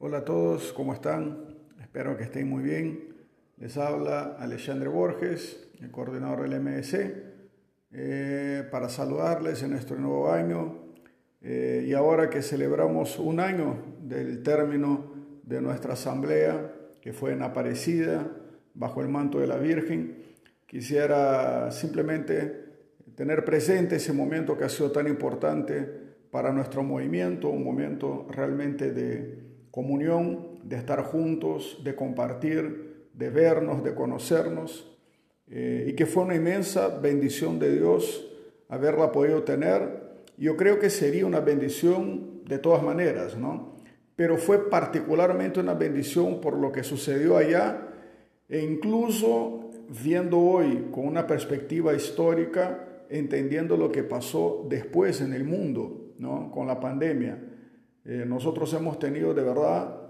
Hola a todos, ¿cómo están? Espero que estén muy bien. Les habla Alexandre Borges, el coordinador del MSC, eh, para saludarles en nuestro nuevo año eh, y ahora que celebramos un año del término de nuestra asamblea, que fue en Aparecida, bajo el manto de la Virgen, quisiera simplemente tener presente ese momento que ha sido tan importante para nuestro movimiento, un momento realmente de comunión, de estar juntos, de compartir, de vernos, de conocernos, eh, y que fue una inmensa bendición de Dios haberla podido tener. Yo creo que sería una bendición de todas maneras, ¿no? Pero fue particularmente una bendición por lo que sucedió allá e incluso viendo hoy con una perspectiva histórica, entendiendo lo que pasó después en el mundo, ¿no? Con la pandemia. Eh, nosotros hemos tenido de verdad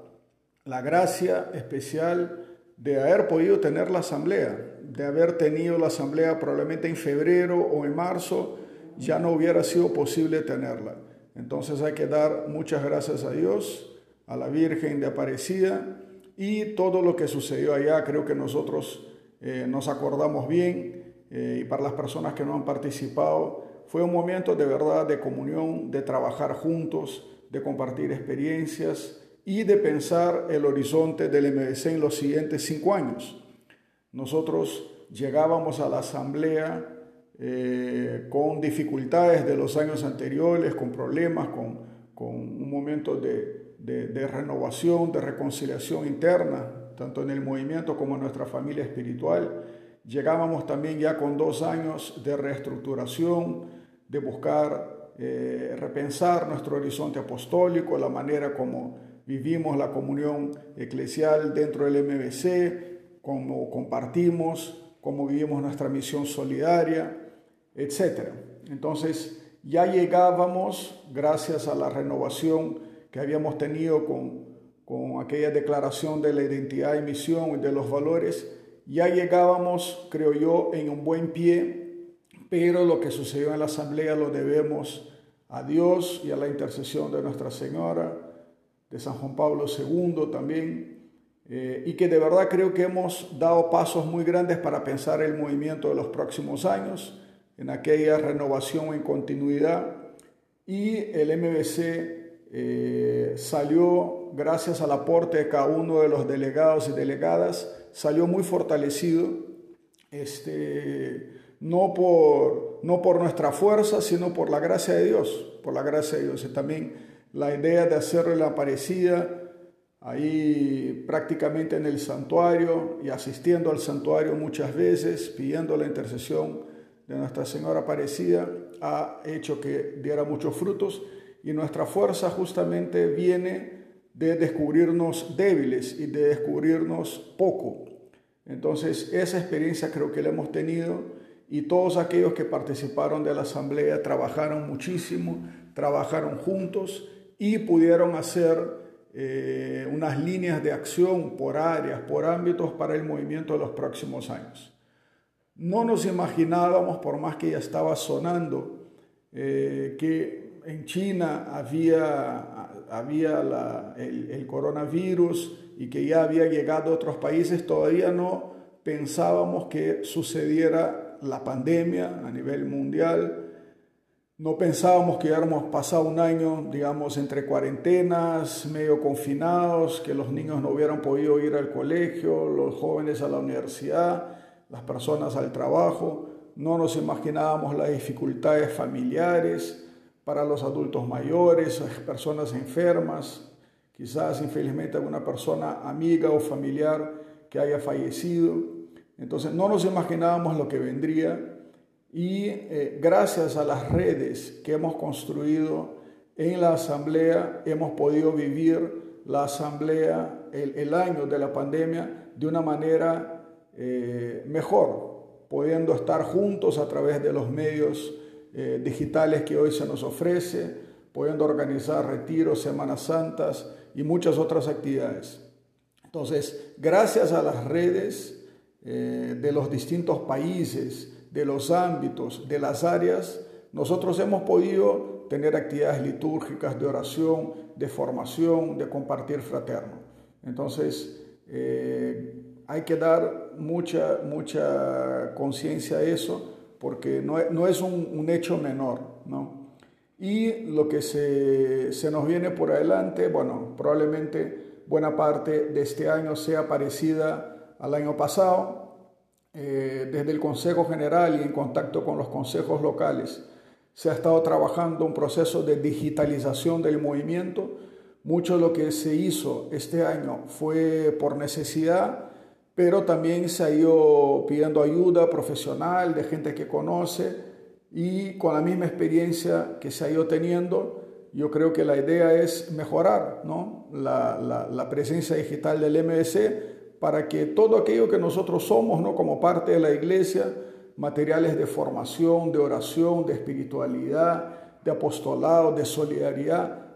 la gracia especial de haber podido tener la asamblea, de haber tenido la asamblea probablemente en febrero o en marzo, ya no hubiera sido posible tenerla. Entonces hay que dar muchas gracias a Dios, a la Virgen de Aparecida y todo lo que sucedió allá, creo que nosotros eh, nos acordamos bien eh, y para las personas que no han participado, fue un momento de verdad de comunión, de trabajar juntos, de compartir experiencias y de pensar el horizonte del MBC en los siguientes cinco años. Nosotros llegábamos a la asamblea eh, con dificultades de los años anteriores, con problemas, con, con un momento de, de, renovación, de reconciliación interna, tanto en el movimiento como en nuestra familia espiritual. Llegábamos también ya con dos años de reestructuración, de buscar eh, repensar nuestro horizonte apostólico, la manera como vivimos la comunión eclesial dentro del MBC, cómo compartimos, cómo vivimos nuestra misión solidaria, etc. Entonces, ya llegábamos, gracias a la renovación que habíamos tenido con, con aquella declaración de la identidad y misión y de los valores, ya llegábamos, creo yo, en un buen pie pero lo que sucedió en la asamblea lo debemos a Dios y a la intercesión de Nuestra Señora, de San Juan Pablo II también, eh, y que de verdad creo que hemos dado pasos muy grandes para pensar el movimiento de los próximos años, en aquella renovación en continuidad, y el MBC eh, salió, gracias al aporte de cada uno de los delegados y delegadas, salió muy fortalecido. Este, no por, no por nuestra fuerza, sino por la gracia de Dios, por la gracia de Dios. Y también la idea de hacerle la aparecida ahí prácticamente en el santuario y asistiendo al santuario muchas veces, pidiendo la intercesión de Nuestra Señora Aparecida, ha hecho que diera muchos frutos y nuestra fuerza justamente viene de descubrirnos débiles y de descubrirnos poco. Entonces, esa experiencia creo que la hemos tenido y todos aquellos que participaron de la asamblea trabajaron muchísimo, trabajaron juntos y pudieron hacer eh, unas líneas de acción por áreas, por ámbitos para el movimiento de los próximos años. No nos imaginábamos, por más que ya estaba sonando, eh, que en China había, había el, el coronavirus y que ya había llegado a otros países, todavía no pensábamos que sucediera la pandemia a nivel mundial. No pensábamos que hubiéramos pasado un año, digamos, entre cuarentenas, medio confinados, que los niños no hubieran podido ir al colegio, los jóvenes a la universidad, las personas al trabajo. No nos imaginábamos las dificultades familiares para los adultos mayores, personas enfermas, quizás infelizmente alguna persona amiga o familiar que haya fallecido. Entonces no nos imaginábamos lo que vendría y eh, gracias a las redes que hemos construido en la asamblea hemos podido vivir la asamblea, el, año de la pandemia de una manera eh, mejor, pudiendo estar juntos a través de los medios eh, digitales que hoy se nos ofrece, pudiendo organizar retiros, Semanas Santas y muchas otras actividades. Entonces, gracias a las redes, eh, de los distintos países, de los ámbitos, de las áreas, nosotros hemos podido tener actividades litúrgicas de oración, de formación, de compartir fraterno. Entonces, eh, hay que dar mucha, mucha conciencia a eso porque no, es un, hecho menor, ¿no? Y lo que se, se, nos viene por adelante, bueno, probablemente buena parte de este año sea parecida al año pasado, eh, desde el Consejo General y en contacto con los consejos locales, se ha estado trabajando un proceso de digitalización del movimiento. Mucho de lo que se hizo este año fue por necesidad, pero también se ha ido pidiendo ayuda profesional de gente que conoce y con la misma experiencia que se ha ido teniendo, yo creo que la idea es mejorar ¿no? la, la, la presencia digital del MSC para que todo aquello que nosotros somos, ¿no? como parte de la iglesia, materiales de formación, de oración, de espiritualidad, de apostolado, de solidaridad,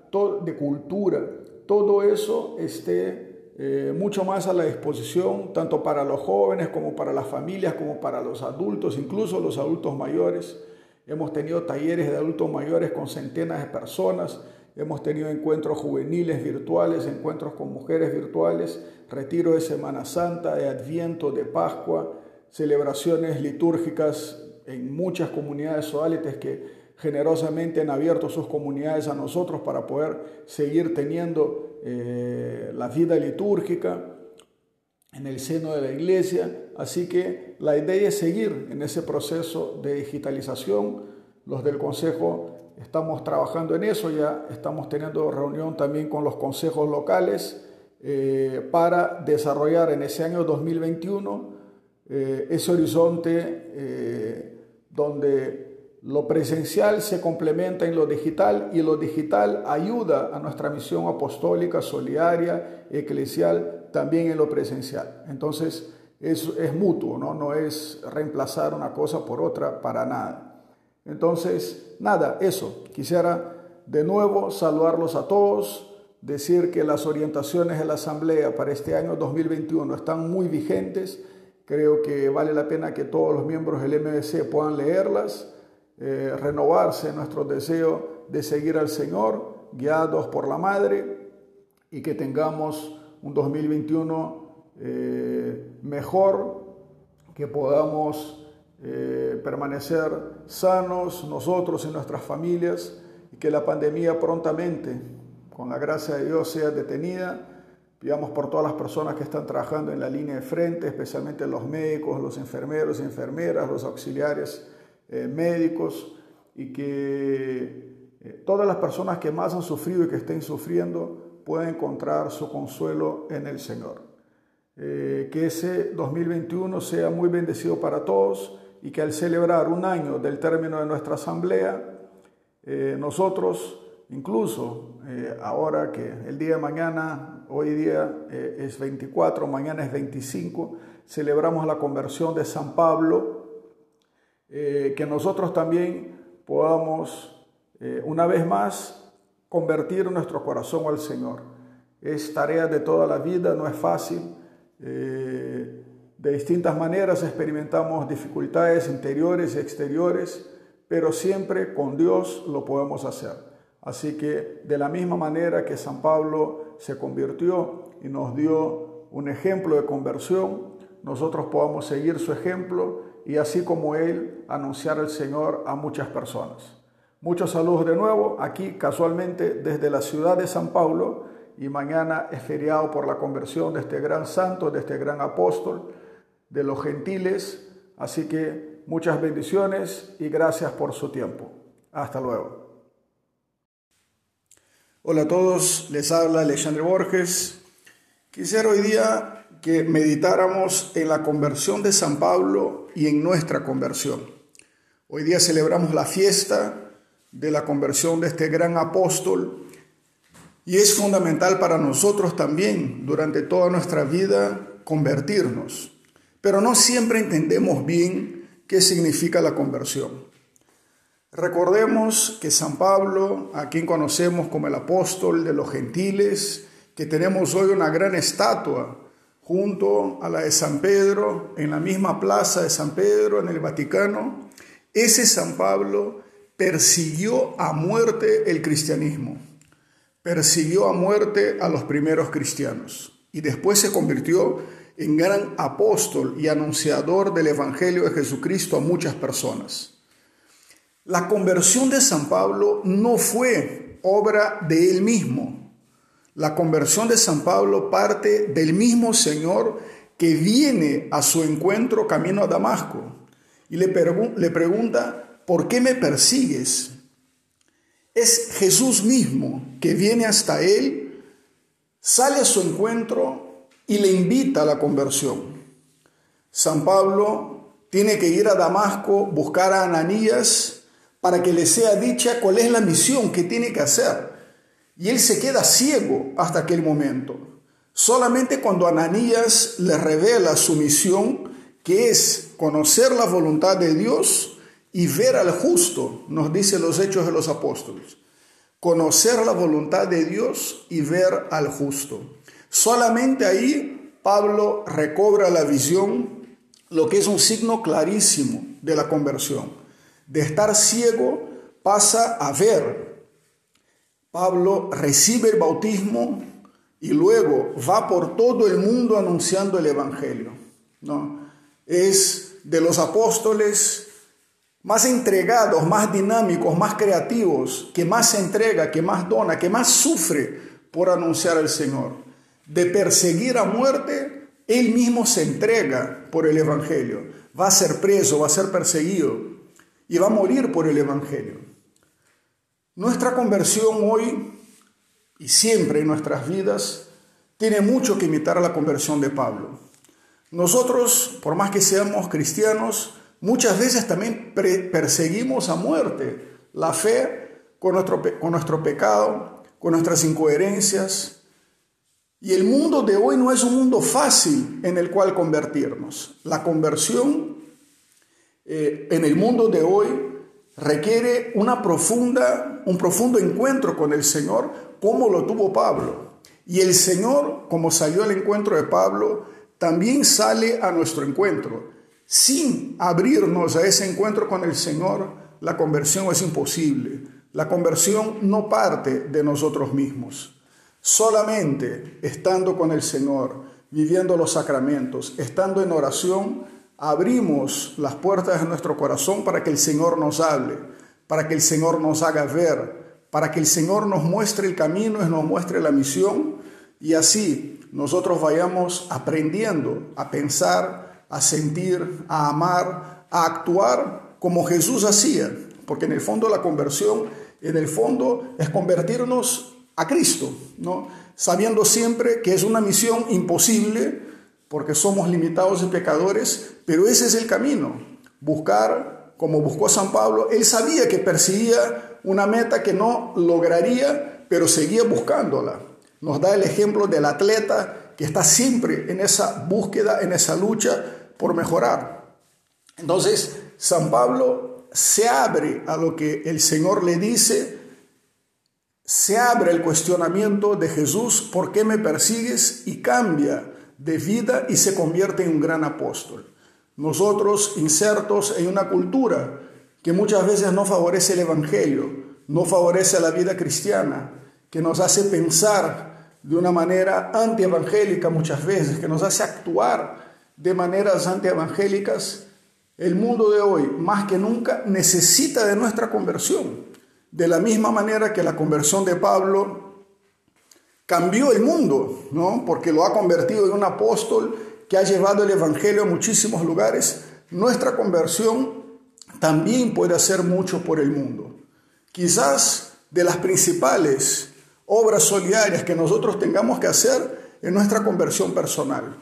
de cultura, todo eso esté eh, mucho más a la disposición, tanto para los jóvenes como para las familias, como para los adultos, incluso los adultos mayores. Hemos tenido talleres de adultos mayores con centenas de personas Hemos tenido encuentros juveniles virtuales, encuentros con mujeres virtuales, retiro de Semana Santa, de Adviento, de Pascua, celebraciones litúrgicas en muchas comunidades soálites que generosamente han abierto sus comunidades a nosotros para poder seguir teniendo eh, la vida litúrgica en el seno de la iglesia. Así que la idea es seguir en ese proceso de digitalización. Los del Consejo Estamos trabajando en eso, ya estamos teniendo reunión también con los consejos locales eh, para desarrollar en ese año 2021 eh, ese horizonte eh, donde lo presencial se complementa en lo digital y lo digital ayuda a nuestra misión apostólica, solidaria, eclesial, también en lo presencial. Entonces, es, es mutuo, ¿no? no es reemplazar una cosa por otra para nada. Entonces, nada, eso. Quisiera de nuevo saludarlos a todos, decir que las orientaciones de la Asamblea para este año 2021 están muy vigentes. Creo que vale la pena que todos los miembros del MBC puedan leerlas, eh, renovarse nuestro deseo de seguir al Señor, guiados por la Madre, y que tengamos un 2021 eh, mejor, que podamos eh, permanecer sanos nosotros y nuestras familias y que la pandemia prontamente, con la gracia de Dios, sea detenida. Pidamos por todas las personas que están trabajando en la línea de frente, especialmente los médicos, los enfermeros y enfermeras, los auxiliares eh, médicos, y que eh, todas las personas que más han sufrido y que estén sufriendo puedan encontrar su consuelo en el Señor. que ese 2021 sea muy bendecido para todos y que al celebrar un año del término de nuestra asamblea, eh, nosotros, incluso eh, ahora que el día de mañana, hoy día eh, es 24, mañana es 25, celebramos la conversión de San Pablo, que nosotros también podamos una vez más convertir nuestro corazón al Señor. Es tarea de toda la vida, no es fácil. De distintas maneras experimentamos dificultades interiores y exteriores, pero siempre con Dios lo podemos hacer. Así que de la misma manera que San Pablo se convirtió y nos dio un ejemplo de conversión, nosotros podamos seguir su ejemplo y así como él anunciar al Señor a muchas personas. Muchos saludos de nuevo aquí casualmente desde la ciudad de San Pablo y mañana es feriado por la conversión de este gran santo, de este gran apóstol de los gentiles. Así que muchas bendiciones y gracias por su tiempo. Hasta luego. Hola a todos, les habla Alexandre Borges. Quisiera hoy día que meditáramos en la conversión de San Pablo y en nuestra conversión. Hoy día celebramos la fiesta de la conversión de este gran apóstol y es fundamental para nosotros también durante toda nuestra vida convertirnos pero no siempre entendemos bien qué significa la conversión. Recordemos que San Pablo, a quien conocemos como el apóstol de los gentiles, que tenemos hoy una gran estatua junto a la de San Pedro, en la misma plaza de San Pedro, en el Vaticano, ese San Pablo persiguió a muerte el cristianismo, persiguió a muerte a los primeros cristianos y después se convirtió en gran apóstol y anunciador del Evangelio de Jesucristo a muchas personas. La conversión de San Pablo no fue obra de él mismo. La conversión de San Pablo parte del mismo Señor que viene a su encuentro camino a Damasco y le, le pregunta, ¿por qué me persigues? Es Jesús mismo que viene hasta él, sale a su encuentro y le invita a la conversión. San Pablo tiene que ir a Damasco, buscar a Ananías para que le sea dicha cuál es la misión que tiene que hacer. Y él se queda ciego hasta aquel momento. Solamente cuando Ananías le revela su misión, que es conocer la voluntad de Dios y ver al justo, nos dice los hechos de los apóstoles. Conocer la voluntad de Dios y ver al justo. Solamente ahí Pablo recobra la visión, lo que es un signo clarísimo de la conversión. De estar ciego pasa a ver. Pablo recibe el bautismo y luego va por todo el mundo anunciando el Evangelio. ¿no? es de los apóstoles más entregados, más dinámicos, más creativos, que más entrega, que más dona, que más sufre por anunciar al Señor. De perseguir a muerte, él mismo se entrega por el Evangelio. Va a ser preso, va a ser perseguido y va a morir por el Evangelio. Nuestra conversión hoy y siempre en nuestras vidas tiene mucho que imitar a la conversión de Pablo. Nosotros, por más que seamos cristianos, muchas veces también perseguimos a muerte la fe con nuestro, con nuestro pecado, con nuestras incoherencias. Y el mundo de hoy no es un mundo fácil en el cual convertirnos. La conversión eh, en el mundo de hoy requiere un profundo encuentro con el Señor, como lo tuvo Pablo. Y el Señor, como salió al encuentro de Pablo, también sale a nuestro encuentro. Sin abrirnos a ese encuentro con el Señor, la conversión es imposible. La conversión no parte de nosotros mismos. Solamente estando con el Señor, viviendo los sacramentos, estando en oración, abrimos las puertas de nuestro corazón para que el Señor nos hable, para que el Señor nos haga ver, para que el Señor nos muestre el camino y nos muestre la misión y así nosotros vayamos aprendiendo a pensar, a sentir, a amar, a actuar como Jesús hacía, porque en el fondo la conversión, en el fondo es convertirnos a Cristo, ¿no? Sabiendo siempre que es una misión imposible porque somos limitados y pecadores, pero ese es el camino, buscar como buscó San Pablo, él sabía que perseguía una meta que no lograría, pero seguía buscándola nos da el ejemplo del atleta que está siempre en esa búsqueda, en esa lucha por mejorar. Entonces, San Pablo se abre a lo que el Señor le dice, se abre el cuestionamiento de Jesús, ¿por qué me persigues? Y cambia de vida y se convierte en un gran apóstol. Nosotros insertos en una cultura que muchas veces no favorece el Evangelio, no favorece la vida cristiana, que nos hace pensar de una manera antievangélica muchas veces, que nos hace actuar de maneras antievangélicas, el mundo de hoy, más que nunca, necesita de nuestra conversión. De la misma manera que la conversión de Pablo cambió el mundo, ¿no? Porque lo ha convertido en un apóstol que ha llevado el evangelio a muchísimos lugares. Nuestra conversión también puede hacer mucho por el mundo. Quizás de las principales obras solidarias que nosotros tengamos que hacer en nuestra conversión personal.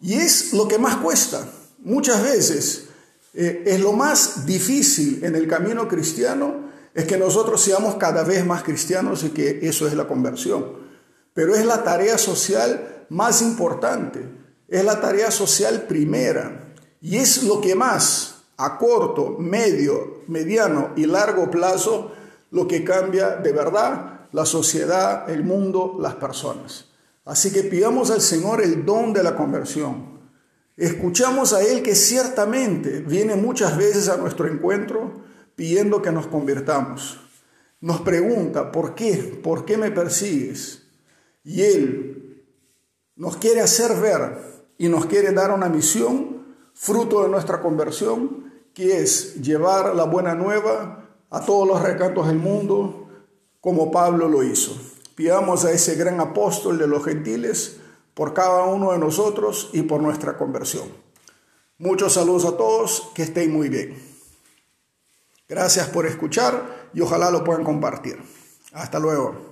Y es lo que más cuesta. Muchas veces eh, es lo más difícil en el camino cristiano, es que nosotros seamos cada vez más cristianos y que eso es la conversión. Pero es la tarea social más importante, es la tarea social primera y es lo que más a corto, medio, mediano y largo plazo lo que cambia de verdad la sociedad, el mundo, las personas. Así que pidamos al Señor el don de la conversión. Escuchamos a Él que ciertamente viene muchas veces a nuestro encuentro, pidiendo que nos convirtamos. Nos pregunta, ¿por qué? ¿Por qué me persigues? Y Él nos quiere hacer ver y nos quiere dar una misión, fruto de nuestra conversión, que es llevar la buena nueva a todos los recantos del mundo, como Pablo lo hizo. Pidamos a ese gran apóstol de los gentiles por cada uno de nosotros y por nuestra conversión. Muchos saludos a todos, que estén muy bien. Gracias por escuchar y ojalá lo puedan compartir. Hasta luego.